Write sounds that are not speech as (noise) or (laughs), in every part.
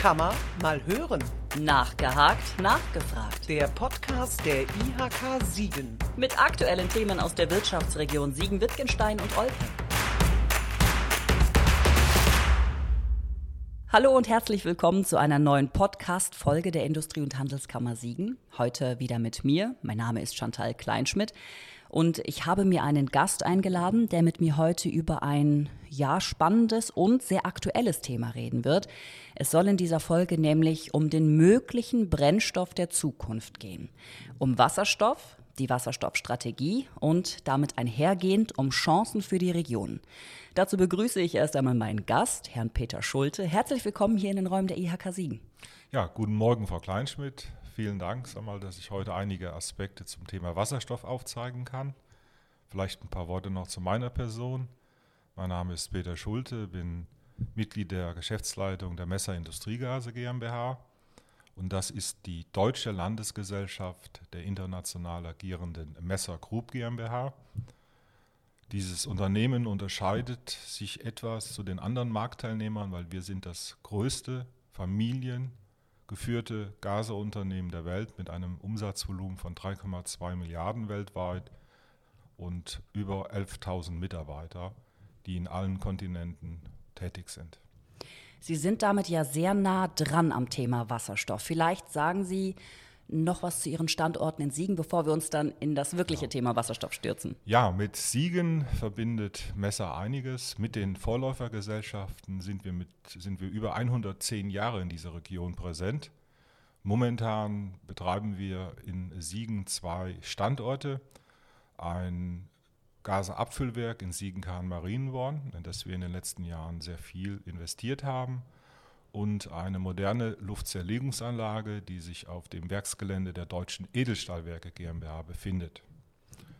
Kammer mal hören. Nachgehakt, nachgefragt. Der Podcast der IHK Siegen. Mit aktuellen Themen aus der Wirtschaftsregion Siegen-Wittgenstein und Olpe. Hallo und herzlich willkommen zu einer neuen Podcast-Folge der Industrie- und Handelskammer Siegen. Heute wieder mit mir. Mein Name ist Chantal Kleinschmidt. Und ich habe mir einen Gast eingeladen, der mit mir heute über ein ja spannendes und sehr aktuelles Thema reden wird. Es soll in dieser Folge nämlich um den möglichen Brennstoff der Zukunft gehen. Um Wasserstoff, die Wasserstoffstrategie und damit einhergehend um Chancen für die Region. Dazu begrüße ich erst einmal meinen Gast, Herrn Peter Schulte. Herzlich willkommen hier in den Räumen der IHK Siegen. Ja, guten Morgen, Frau Kleinschmidt vielen Dank, sag dass ich heute einige Aspekte zum Thema Wasserstoff aufzeigen kann. Vielleicht ein paar Worte noch zu meiner Person. Mein Name ist Peter Schulte, bin Mitglied der Geschäftsleitung der Messer Industriegase GmbH und das ist die deutsche Landesgesellschaft der international agierenden Messer Group GmbH. Dieses Unternehmen unterscheidet sich etwas zu den anderen Marktteilnehmern, weil wir sind das größte Familien- geführte Gaseunternehmen der Welt mit einem Umsatzvolumen von 3,2 Milliarden weltweit und über 11.000 Mitarbeiter, die in allen Kontinenten tätig sind. Sie sind damit ja sehr nah dran am Thema Wasserstoff. Vielleicht sagen Sie noch was zu Ihren Standorten in Siegen, bevor wir uns dann in das wirkliche ja. Thema Wasserstoff stürzen? Ja, mit Siegen verbindet Messer einiges. Mit den Vorläufergesellschaften sind wir, mit, sind wir über 110 Jahre in dieser Region präsent. Momentan betreiben wir in Siegen zwei Standorte. Ein Gasenabfüllwerk in Siegen-Kahn-Marienborn, in das wir in den letzten Jahren sehr viel investiert haben und eine moderne Luftzerlegungsanlage, die sich auf dem Werksgelände der Deutschen Edelstahlwerke GmbH befindet.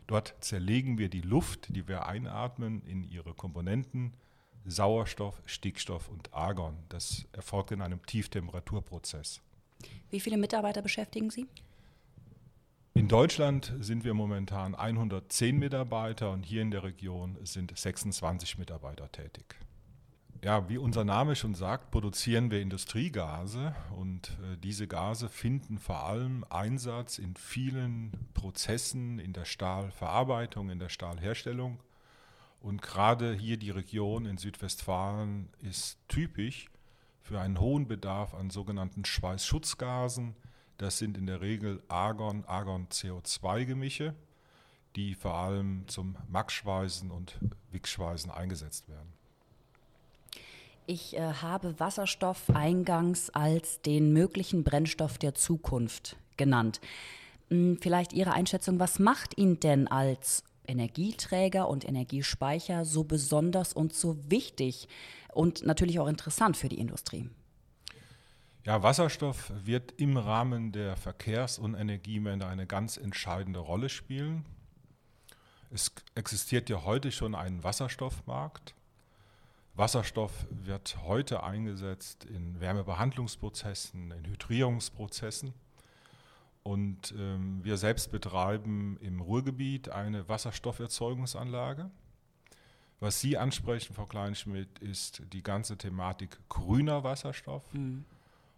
Dort zerlegen wir die Luft, die wir einatmen, in ihre Komponenten Sauerstoff, Stickstoff und Argon. Das erfolgt in einem Tieftemperaturprozess. Wie viele Mitarbeiter beschäftigen Sie? In Deutschland sind wir momentan 110 Mitarbeiter und hier in der Region sind 26 Mitarbeiter tätig. Ja, wie unser Name schon sagt, produzieren wir Industriegase und äh, diese Gase finden vor allem Einsatz in vielen Prozessen in der Stahlverarbeitung, in der Stahlherstellung. Und gerade hier die Region in Südwestfalen ist typisch für einen hohen Bedarf an sogenannten Schweißschutzgasen. Das sind in der Regel Argon, Argon-CO2-Gemische, die vor allem zum Max-Schweißen und Wick-Schweißen eingesetzt werden. Ich äh, habe Wasserstoff eingangs als den möglichen Brennstoff der Zukunft genannt. Hm, vielleicht Ihre Einschätzung, was macht ihn denn als Energieträger und Energiespeicher so besonders und so wichtig und natürlich auch interessant für die Industrie? Ja, Wasserstoff wird im Rahmen der Verkehrs- und Energiewende eine ganz entscheidende Rolle spielen. Es existiert ja heute schon ein Wasserstoffmarkt. Wasserstoff wird heute eingesetzt in Wärmebehandlungsprozessen, in Hydrierungsprozessen. Und ähm, wir selbst betreiben im Ruhrgebiet eine Wasserstofferzeugungsanlage. Was Sie ansprechen, Frau Kleinschmidt, ist die ganze Thematik grüner Wasserstoff. Mhm.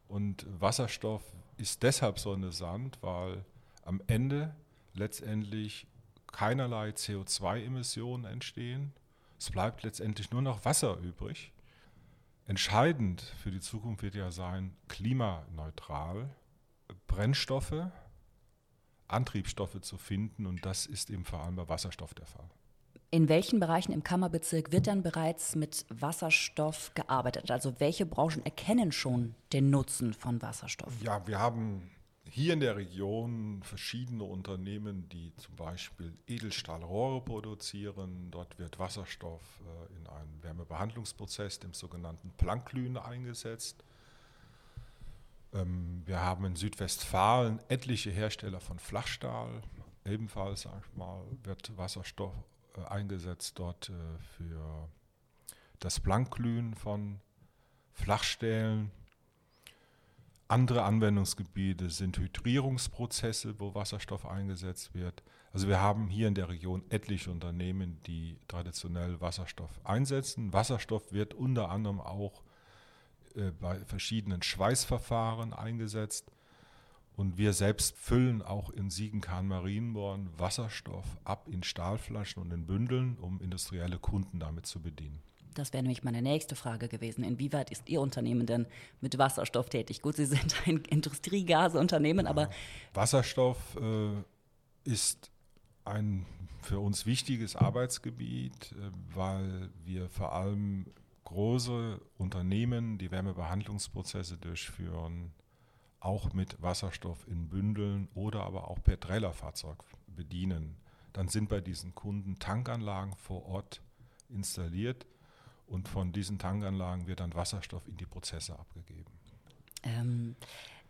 Und Wasserstoff ist deshalb so interessant, weil am Ende letztendlich keinerlei CO2-Emissionen entstehen es bleibt letztendlich nur noch Wasser übrig. Entscheidend für die Zukunft wird ja sein, klimaneutral Brennstoffe, Antriebsstoffe zu finden und das ist eben vor allem bei Wasserstoff der Fall. In welchen Bereichen im Kammerbezirk wird dann bereits mit Wasserstoff gearbeitet? Also welche Branchen erkennen schon den Nutzen von Wasserstoff? Ja, wir haben hier in der Region verschiedene Unternehmen, die zum Beispiel Edelstahlrohre produzieren. Dort wird Wasserstoff äh, in einem Wärmebehandlungsprozess, dem sogenannten Planklühen, eingesetzt. Ähm, wir haben in Südwestfalen etliche Hersteller von Flachstahl. Ebenfalls, sag ich mal, wird Wasserstoff äh, eingesetzt dort äh, für das Planklühen von Flachstählen. Andere Anwendungsgebiete sind Hydrierungsprozesse, wo Wasserstoff eingesetzt wird. Also wir haben hier in der Region etliche Unternehmen, die traditionell Wasserstoff einsetzen. Wasserstoff wird unter anderem auch äh, bei verschiedenen Schweißverfahren eingesetzt. Und wir selbst füllen auch in Siegenkahn-Marienborn Wasserstoff ab in Stahlflaschen und in Bündeln, um industrielle Kunden damit zu bedienen. Das wäre nämlich meine nächste Frage gewesen. Inwieweit ist Ihr Unternehmen denn mit Wasserstoff tätig? Gut, Sie (laughs) sind ein Industriegaseunternehmen, aber. Wasserstoff äh, ist ein für uns wichtiges Arbeitsgebiet, äh, weil wir vor allem große Unternehmen, die Wärmebehandlungsprozesse durchführen, auch mit Wasserstoff in Bündeln oder aber auch per Trailerfahrzeug bedienen. Dann sind bei diesen Kunden Tankanlagen vor Ort installiert und von diesen Tankanlagen wird dann Wasserstoff in die Prozesse abgegeben. Ähm,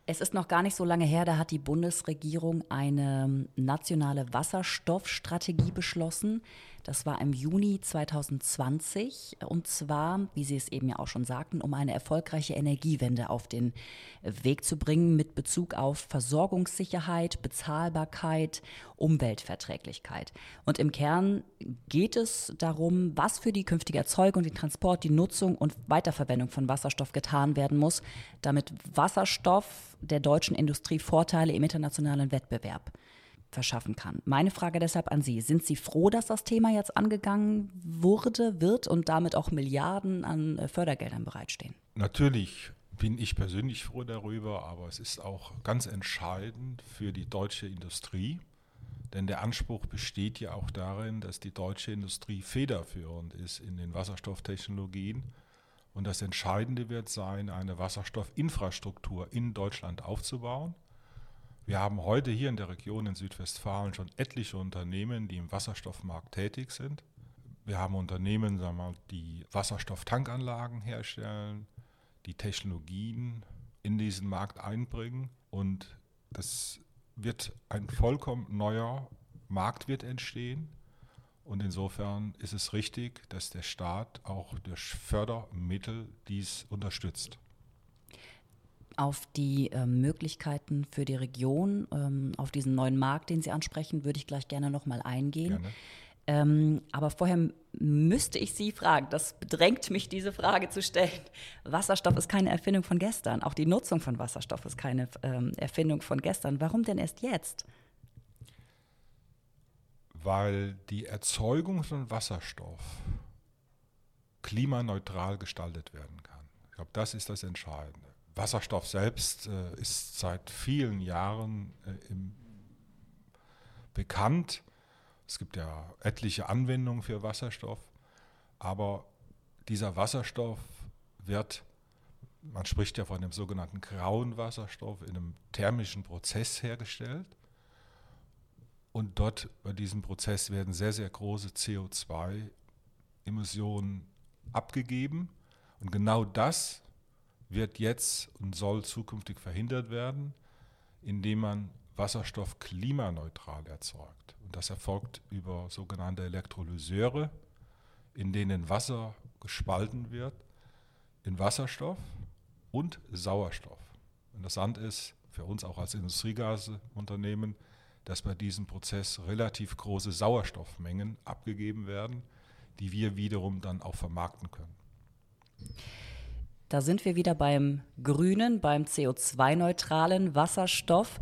es ist noch gar nicht so lange her, da hat die Bundesregierung eine nationale Wasserstoffstrategie beschlossen. Das war im Juni 2020 und zwar, wie Sie es eben ja auch schon sagten, um eine erfolgreiche Energiewende auf den Weg zu bringen mit Bezug auf Versorgungssicherheit, Bezahlbarkeit, Umweltverträglichkeit. Und im Kern geht es darum, was für die künftige Erzeugung, den Transport, die Nutzung und Weiterverwendung von Wasserstoff getan werden muss, damit Wasserstoff der deutschen Industrie Vorteile im internationalen Wettbewerb verschaffen kann. Meine Frage deshalb an Sie, sind Sie froh, dass das Thema jetzt angegangen wurde, wird und damit auch Milliarden an äh, Fördergeldern bereitstehen? Natürlich bin ich persönlich froh darüber, aber es ist auch ganz entscheidend für die deutsche Industrie, denn der Anspruch besteht ja auch darin, dass die deutsche Industrie federführend ist in den Wasserstofftechnologien. Und das Entscheidende wird sein, eine Wasserstoffinfrastruktur in Deutschland aufzubauen wir haben heute hier in der Region in Südwestfalen schon etliche Unternehmen, die im Wasserstoffmarkt tätig sind. Wir haben Unternehmen, sagen wir mal, die Wasserstofftankanlagen herstellen, die Technologien in diesen Markt einbringen und das wird ein vollkommen neuer Markt wird entstehen. Und insofern ist es richtig, dass der Staat auch durch Fördermittel dies unterstützt. Auf die äh, Möglichkeiten für die Region, ähm, auf diesen neuen Markt, den Sie ansprechen, würde ich gleich gerne nochmal eingehen. Ähm, aber vorher müsste ich Sie fragen, das bedrängt mich, diese Frage zu stellen. Wasserstoff ist keine Erfindung von gestern. Auch die Nutzung von Wasserstoff ist keine ähm, Erfindung von gestern. Warum denn erst jetzt? Weil die Erzeugung von Wasserstoff klimaneutral gestaltet werden kann. Ich glaube, das ist das Entscheidende. Wasserstoff selbst äh, ist seit vielen Jahren äh, im, bekannt. Es gibt ja etliche Anwendungen für Wasserstoff, aber dieser Wasserstoff wird, man spricht ja von dem sogenannten grauen Wasserstoff, in einem thermischen Prozess hergestellt. Und dort bei diesem Prozess werden sehr, sehr große CO2-Emissionen abgegeben. Und genau das wird jetzt und soll zukünftig verhindert werden, indem man Wasserstoff klimaneutral erzeugt. Und das erfolgt über sogenannte Elektrolyseure, in denen Wasser gespalten wird in Wasserstoff und Sauerstoff. Interessant ist für uns auch als Industriegasunternehmen, dass bei diesem Prozess relativ große Sauerstoffmengen abgegeben werden, die wir wiederum dann auch vermarkten können. Da sind wir wieder beim grünen, beim CO2-neutralen Wasserstoff.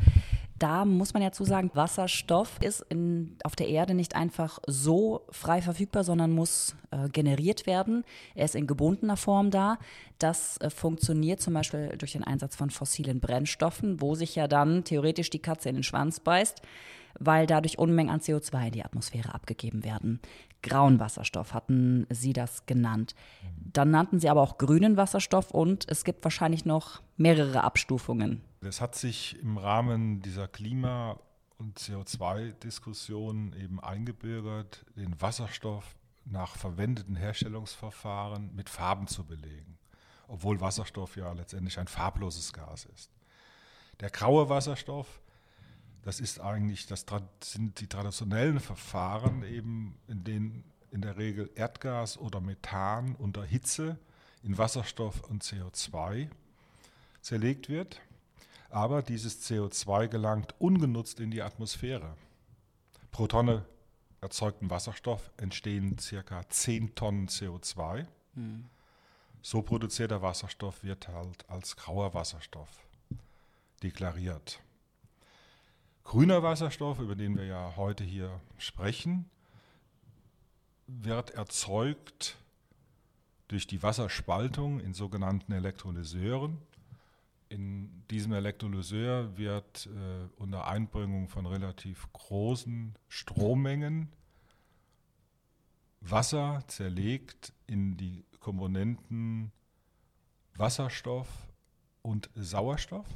Da muss man ja zu sagen, Wasserstoff ist in, auf der Erde nicht einfach so frei verfügbar, sondern muss äh, generiert werden. Er ist in gebundener Form da. Das äh, funktioniert zum Beispiel durch den Einsatz von fossilen Brennstoffen, wo sich ja dann theoretisch die Katze in den Schwanz beißt weil dadurch Unmengen an CO2 in die Atmosphäre abgegeben werden. Grauen Wasserstoff hatten Sie das genannt. Dann nannten Sie aber auch grünen Wasserstoff und es gibt wahrscheinlich noch mehrere Abstufungen. Es hat sich im Rahmen dieser Klima- und CO2-Diskussion eben eingebürgert, den Wasserstoff nach verwendeten Herstellungsverfahren mit Farben zu belegen, obwohl Wasserstoff ja letztendlich ein farbloses Gas ist. Der graue Wasserstoff das ist eigentlich, das sind die traditionellen Verfahren eben, in denen in der Regel Erdgas oder Methan unter Hitze in Wasserstoff und CO2 zerlegt wird. Aber dieses CO2 gelangt ungenutzt in die Atmosphäre. Pro Tonne erzeugten Wasserstoff entstehen ca. 10 Tonnen CO2. Mhm. So produzierter Wasserstoff wird halt als grauer Wasserstoff deklariert. Grüner Wasserstoff, über den wir ja heute hier sprechen, wird erzeugt durch die Wasserspaltung in sogenannten Elektrolyseuren. In diesem Elektrolyseur wird äh, unter Einbringung von relativ großen Strommengen Wasser zerlegt in die Komponenten Wasserstoff und Sauerstoff.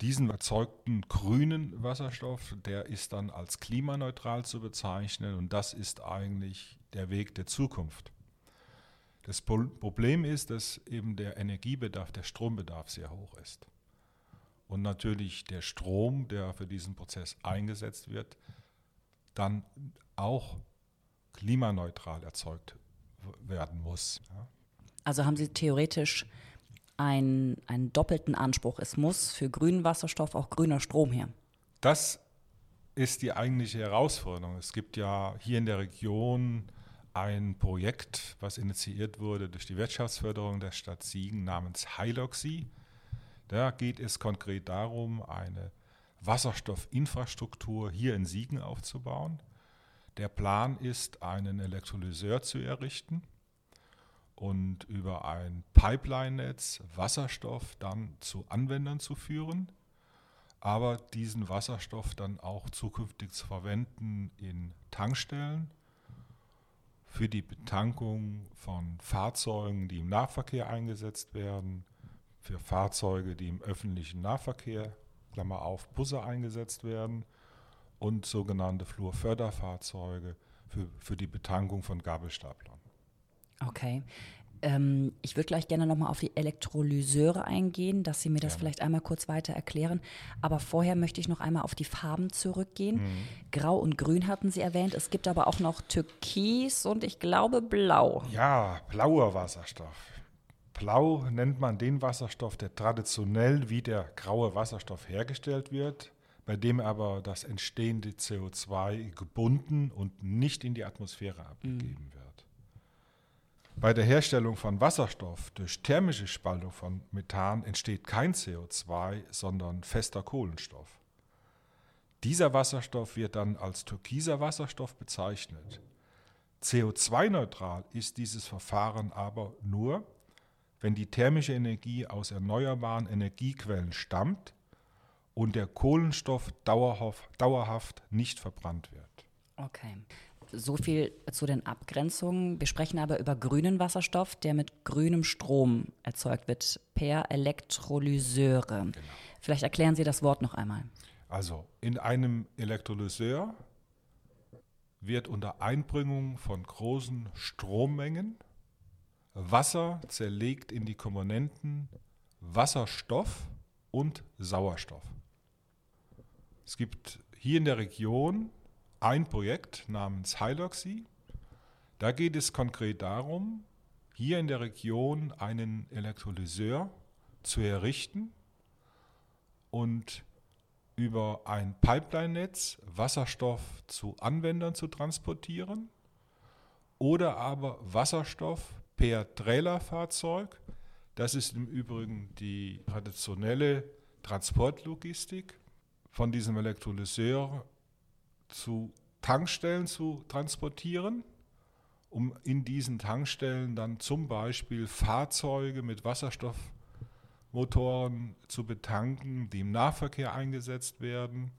Diesen erzeugten grünen Wasserstoff, der ist dann als klimaneutral zu bezeichnen und das ist eigentlich der Weg der Zukunft. Das Problem ist, dass eben der Energiebedarf, der Strombedarf sehr hoch ist. Und natürlich der Strom, der für diesen Prozess eingesetzt wird, dann auch klimaneutral erzeugt werden muss. Also haben Sie theoretisch einen, einen doppelten Anspruch. Es muss für grünen Wasserstoff auch grüner Strom her. Das ist die eigentliche Herausforderung. Es gibt ja hier in der Region ein Projekt, was initiiert wurde durch die Wirtschaftsförderung der Stadt Siegen namens Hyloxy. Da geht es konkret darum, eine Wasserstoffinfrastruktur hier in Siegen aufzubauen. Der Plan ist, einen Elektrolyseur zu errichten und über ein Pipeline-Netz Wasserstoff dann zu Anwendern zu führen, aber diesen Wasserstoff dann auch zukünftig zu verwenden in Tankstellen für die Betankung von Fahrzeugen, die im Nahverkehr eingesetzt werden, für Fahrzeuge, die im öffentlichen Nahverkehr, Klammer auf, Busse eingesetzt werden und sogenannte Flurförderfahrzeuge für, für die Betankung von Gabelstaplern. Okay. Ähm, ich würde gleich gerne nochmal auf die Elektrolyseure eingehen, dass Sie mir das ja. vielleicht einmal kurz weiter erklären. Aber vorher möchte ich noch einmal auf die Farben zurückgehen. Mhm. Grau und Grün hatten Sie erwähnt. Es gibt aber auch noch Türkis und ich glaube Blau. Ja, blauer Wasserstoff. Blau nennt man den Wasserstoff, der traditionell wie der graue Wasserstoff hergestellt wird, bei dem aber das entstehende CO2 gebunden und nicht in die Atmosphäre abgegeben mhm. wird. Bei der Herstellung von Wasserstoff durch thermische Spaltung von Methan entsteht kein CO2, sondern fester Kohlenstoff. Dieser Wasserstoff wird dann als türkiser Wasserstoff bezeichnet. CO2-neutral ist dieses Verfahren aber nur, wenn die thermische Energie aus erneuerbaren Energiequellen stammt und der Kohlenstoff dauerhaft, nicht verbrannt wird. Okay. So viel zu den Abgrenzungen. Wir sprechen aber über grünen Wasserstoff, der mit grünem Strom erzeugt wird, per Elektrolyseure. Genau. Vielleicht erklären Sie das Wort noch einmal. Also in einem Elektrolyseur wird unter Einbringung von großen Strommengen Wasser zerlegt in die Komponenten Wasserstoff und Sauerstoff. Es gibt hier in der Region ein Projekt namens Hyloxy. Da geht es konkret darum, hier in der Region einen Elektrolyseur zu errichten und über ein Pipeline-Netz Wasserstoff zu Anwendern zu transportieren oder aber Wasserstoff per Trailerfahrzeug. Das ist im Übrigen die traditionelle Transportlogistik von diesem Elektrolyseur zu Tankstellen zu transportieren, um in diesen Tankstellen dann zum Beispiel Fahrzeuge mit Wasserstoffmotoren zu betanken, die im Nahverkehr eingesetzt werden,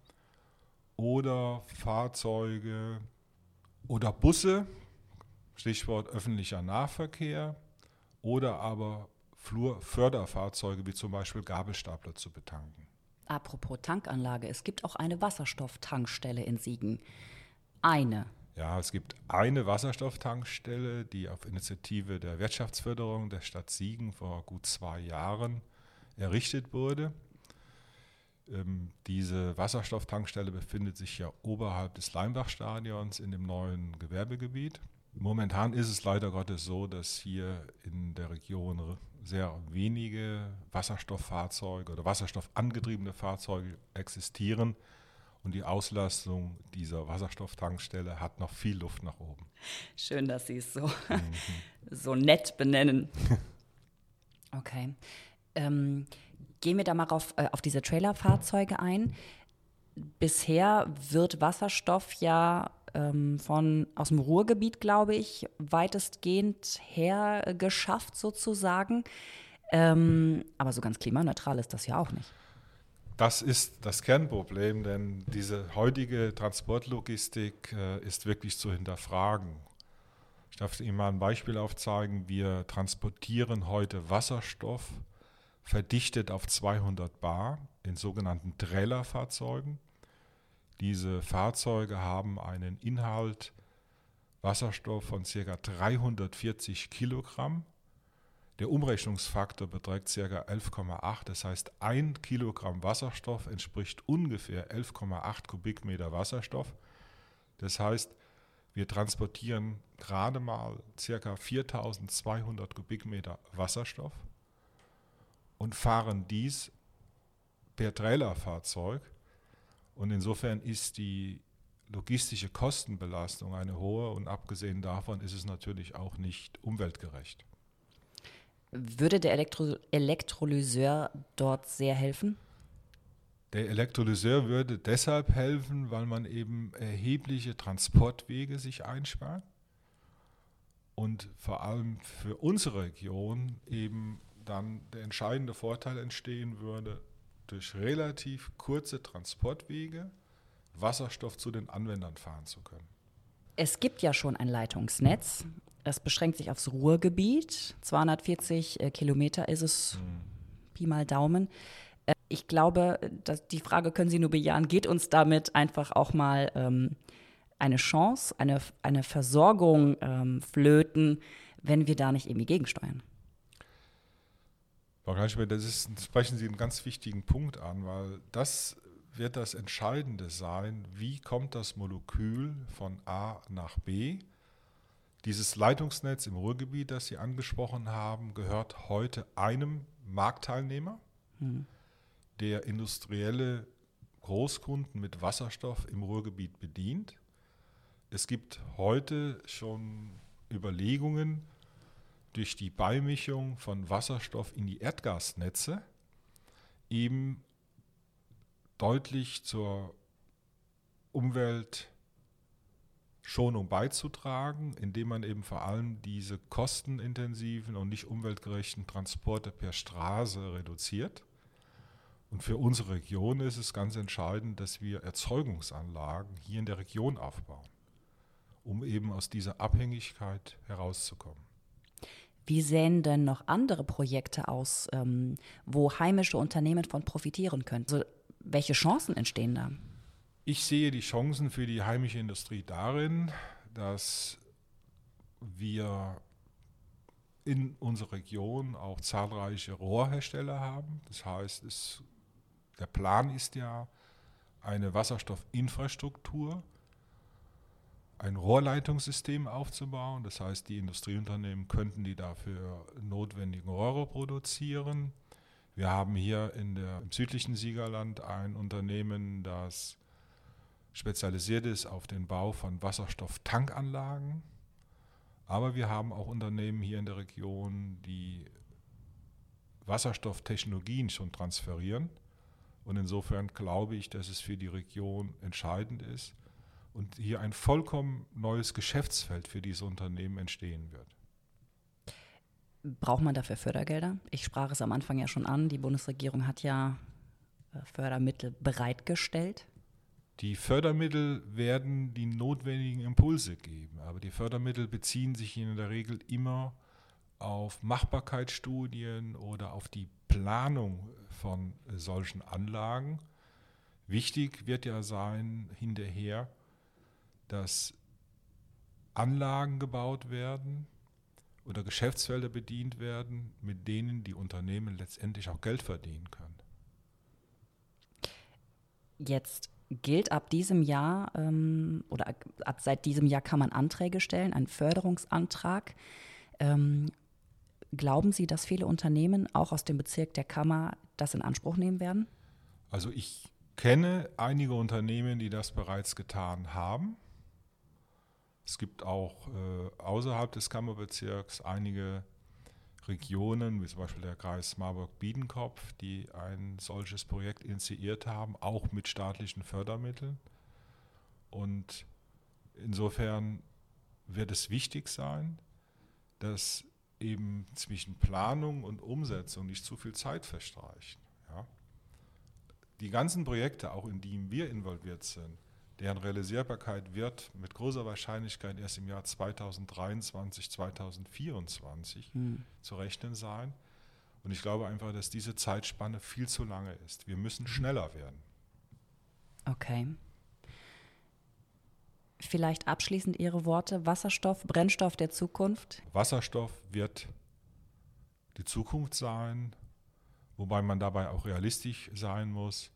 oder Fahrzeuge oder Busse, Stichwort öffentlicher Nahverkehr, oder aber Flurförderfahrzeuge wie zum Beispiel Gabelstapler zu betanken. Apropos Tankanlage, es gibt auch eine Wasserstofftankstelle in Siegen. Eine. Ja, es gibt eine Wasserstofftankstelle, die auf Initiative der Wirtschaftsförderung der Stadt Siegen vor gut zwei Jahren errichtet wurde. Ähm, diese Wasserstofftankstelle befindet sich ja oberhalb des Leimbach-Stadions in dem neuen Gewerbegebiet. Momentan ist es leider Gottes so, dass hier in der Region sehr wenige Wasserstofffahrzeuge oder wasserstoffangetriebene Fahrzeuge existieren. Und die Auslastung dieser Wasserstofftankstelle hat noch viel Luft nach oben. Schön, dass Sie es so mhm. (laughs) so nett benennen. (laughs) Okay. Ähm, gehen wir da mal auf, äh, auf diese Trailerfahrzeuge ein. Bisher wird Wasserstoff ja ähm, von aus dem Ruhrgebiet, glaube ich, weitestgehend hergeschafft sozusagen. Ähm, aber so ganz klimaneutral ist das ja auch nicht. Das ist das Kernproblem, denn diese heutige Transportlogistik äh, ist wirklich zu hinterfragen. Ich darf Ihnen mal ein Beispiel aufzeigen. Wir transportieren heute Wasserstoff verdichtet auf 200 Bar in sogenannten Trailerfahrzeugen. Diese Fahrzeuge haben einen Inhalt Wasserstoff von ca. 340 Kilogramm der Umrechnungsfaktor beträgt ca. 11,8. Das heißt, ein Kilogramm Wasserstoff entspricht ungefähr 11,8 Kubikmeter Wasserstoff. Das heißt, wir transportieren gerade mal ca. 4200 Kubikmeter Wasserstoff und fahren dies per Trailerfahrzeug. Und insofern ist die logistische Kostenbelastung eine hohe und abgesehen davon ist es natürlich auch nicht umweltgerecht. Würde der Elektro Elektrolyseur dort sehr helfen? Der Elektrolyseur würde deshalb helfen, weil man eben erhebliche Transportwege sich einspart und vor allem für unsere Region eben dann der entscheidende Vorteil entstehen würde, durch relativ kurze Transportwege Wasserstoff zu den Anwendern fahren zu können. Es gibt ja schon ein Leitungsnetz. Das beschränkt sich aufs Ruhrgebiet. 240 äh, Kilometer ist es, mhm. Pi mal Daumen. Äh, ich glaube, dass die Frage können Sie nur bejahen, geht uns damit einfach auch mal ähm, eine Chance, eine, eine Versorgung ähm, flöten, wenn wir da nicht irgendwie gegensteuern? Frau Kleinschmidt, das ist, sprechen Sie einen ganz wichtigen Punkt an, weil das wird das Entscheidende sein, wie kommt das Molekül von A nach B dieses Leitungsnetz im Ruhrgebiet, das Sie angesprochen haben, gehört heute einem Marktteilnehmer, mhm. der industrielle Großkunden mit Wasserstoff im Ruhrgebiet bedient. Es gibt heute schon Überlegungen, durch die Beimischung von Wasserstoff in die Erdgasnetze eben deutlich zur Umwelt Schonung beizutragen, indem man eben vor allem diese kostenintensiven und nicht umweltgerechten Transporte per Straße reduziert. Und für unsere Region ist es ganz entscheidend, dass wir Erzeugungsanlagen hier in der Region aufbauen, um eben aus dieser Abhängigkeit herauszukommen. Wie sehen denn noch andere Projekte aus, ähm, wo heimische Unternehmen von profitieren können? Also, welche Chancen entstehen da? Ich sehe die Chancen für die heimische Industrie darin, dass wir in unserer Region auch zahlreiche Rohrhersteller haben. Das heißt, es, der Plan ist ja, eine Wasserstoffinfrastruktur, ein Rohrleitungssystem aufzubauen. Das heißt, die Industrieunternehmen könnten die dafür notwendigen Rohre produzieren. Wir haben hier in der, im südlichen Siegerland ein Unternehmen, das spezialisiert ist auf den Bau von Wasserstofftankanlagen. Aber wir haben auch Unternehmen hier in der Region, die Wasserstofftechnologien schon transferieren. Und insofern glaube ich, dass es für die Region entscheidend ist und hier ein vollkommen neues Geschäftsfeld für diese Unternehmen entstehen wird. Braucht man dafür Fördergelder? Ich sprach es am Anfang ja schon an. Die Bundesregierung hat ja äh, Fördermittel bereitgestellt. Die Fördermittel werden die notwendigen Impulse geben, aber die Fördermittel beziehen sich in der Regel immer auf Machbarkeitsstudien oder auf die Planung von solchen Anlagen. Wichtig wird ja sein hinterher, dass Anlagen gebaut werden oder Geschäftsfelder bedient werden, mit denen die Unternehmen letztendlich auch Geld verdienen können. Jetzt gilt ab diesem Jahr ähm, oder ab seit diesem Jahr kann man Anträge stellen, einen Förderungsantrag. Ähm, glauben Sie, dass viele Unternehmen auch aus dem Bezirk der Kammer das in Anspruch nehmen werden? Also ich kenne einige Unternehmen, die das bereits getan haben. Es gibt auch äh, außerhalb des Kammerbezirks einige Regionen, wie zum Beispiel der Kreis Marburg-Biedenkopf, die ein solches Projekt initiiert haben, auch mit staatlichen Fördermitteln. Und insofern wird es wichtig sein, dass eben zwischen Planung und Umsetzung nicht zu viel Zeit verstreicht. Ja? Die ganzen Projekte, auch in die wir involviert sind, deren Realisierbarkeit wird mit großer Wahrscheinlichkeit erst im Jahr 2023, 2024 hm. zu rechnen sein. Und ich glaube einfach, dass diese Zeitspanne viel zu lange ist. Wir müssen schneller werden. Okay. Vielleicht abschließend Ihre Worte. Wasserstoff, Brennstoff der Zukunft? Wasserstoff wird die Zukunft sein, wobei man dabei auch realistisch sein muss.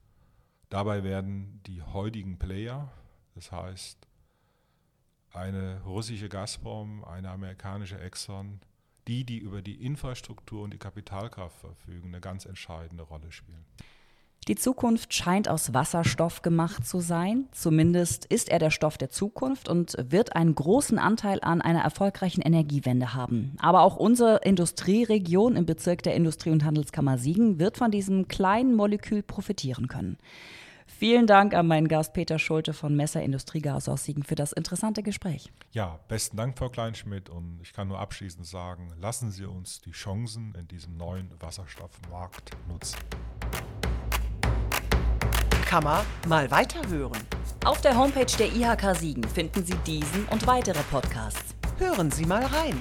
Dabei werden die heutigen Player, das heißt eine russische Gazprom, eine amerikanische Exxon, die, die über die Infrastruktur und die Kapitalkraft verfügen, eine ganz entscheidende Rolle spielen. Die Zukunft scheint aus Wasserstoff gemacht zu sein. Zumindest ist er der Stoff der Zukunft und wird einen großen Anteil an einer erfolgreichen Energiewende haben. Aber auch unsere Industrieregion im Bezirk der Industrie- und Handelskammer Siegen wird von diesem kleinen Molekül profitieren können. Vielen Dank an meinen Gast Peter Schulte von Messer Industriegas aus Siegen für das interessante Gespräch. Ja, besten Dank, Frau Kleinschmidt. Und ich kann nur abschließend sagen, lassen Sie uns die Chancen in diesem neuen Wasserstoffmarkt nutzen. Kammer mal weiterhören. Auf der Homepage der IHK Siegen finden Sie diesen und weitere Podcasts. Hören Sie mal rein.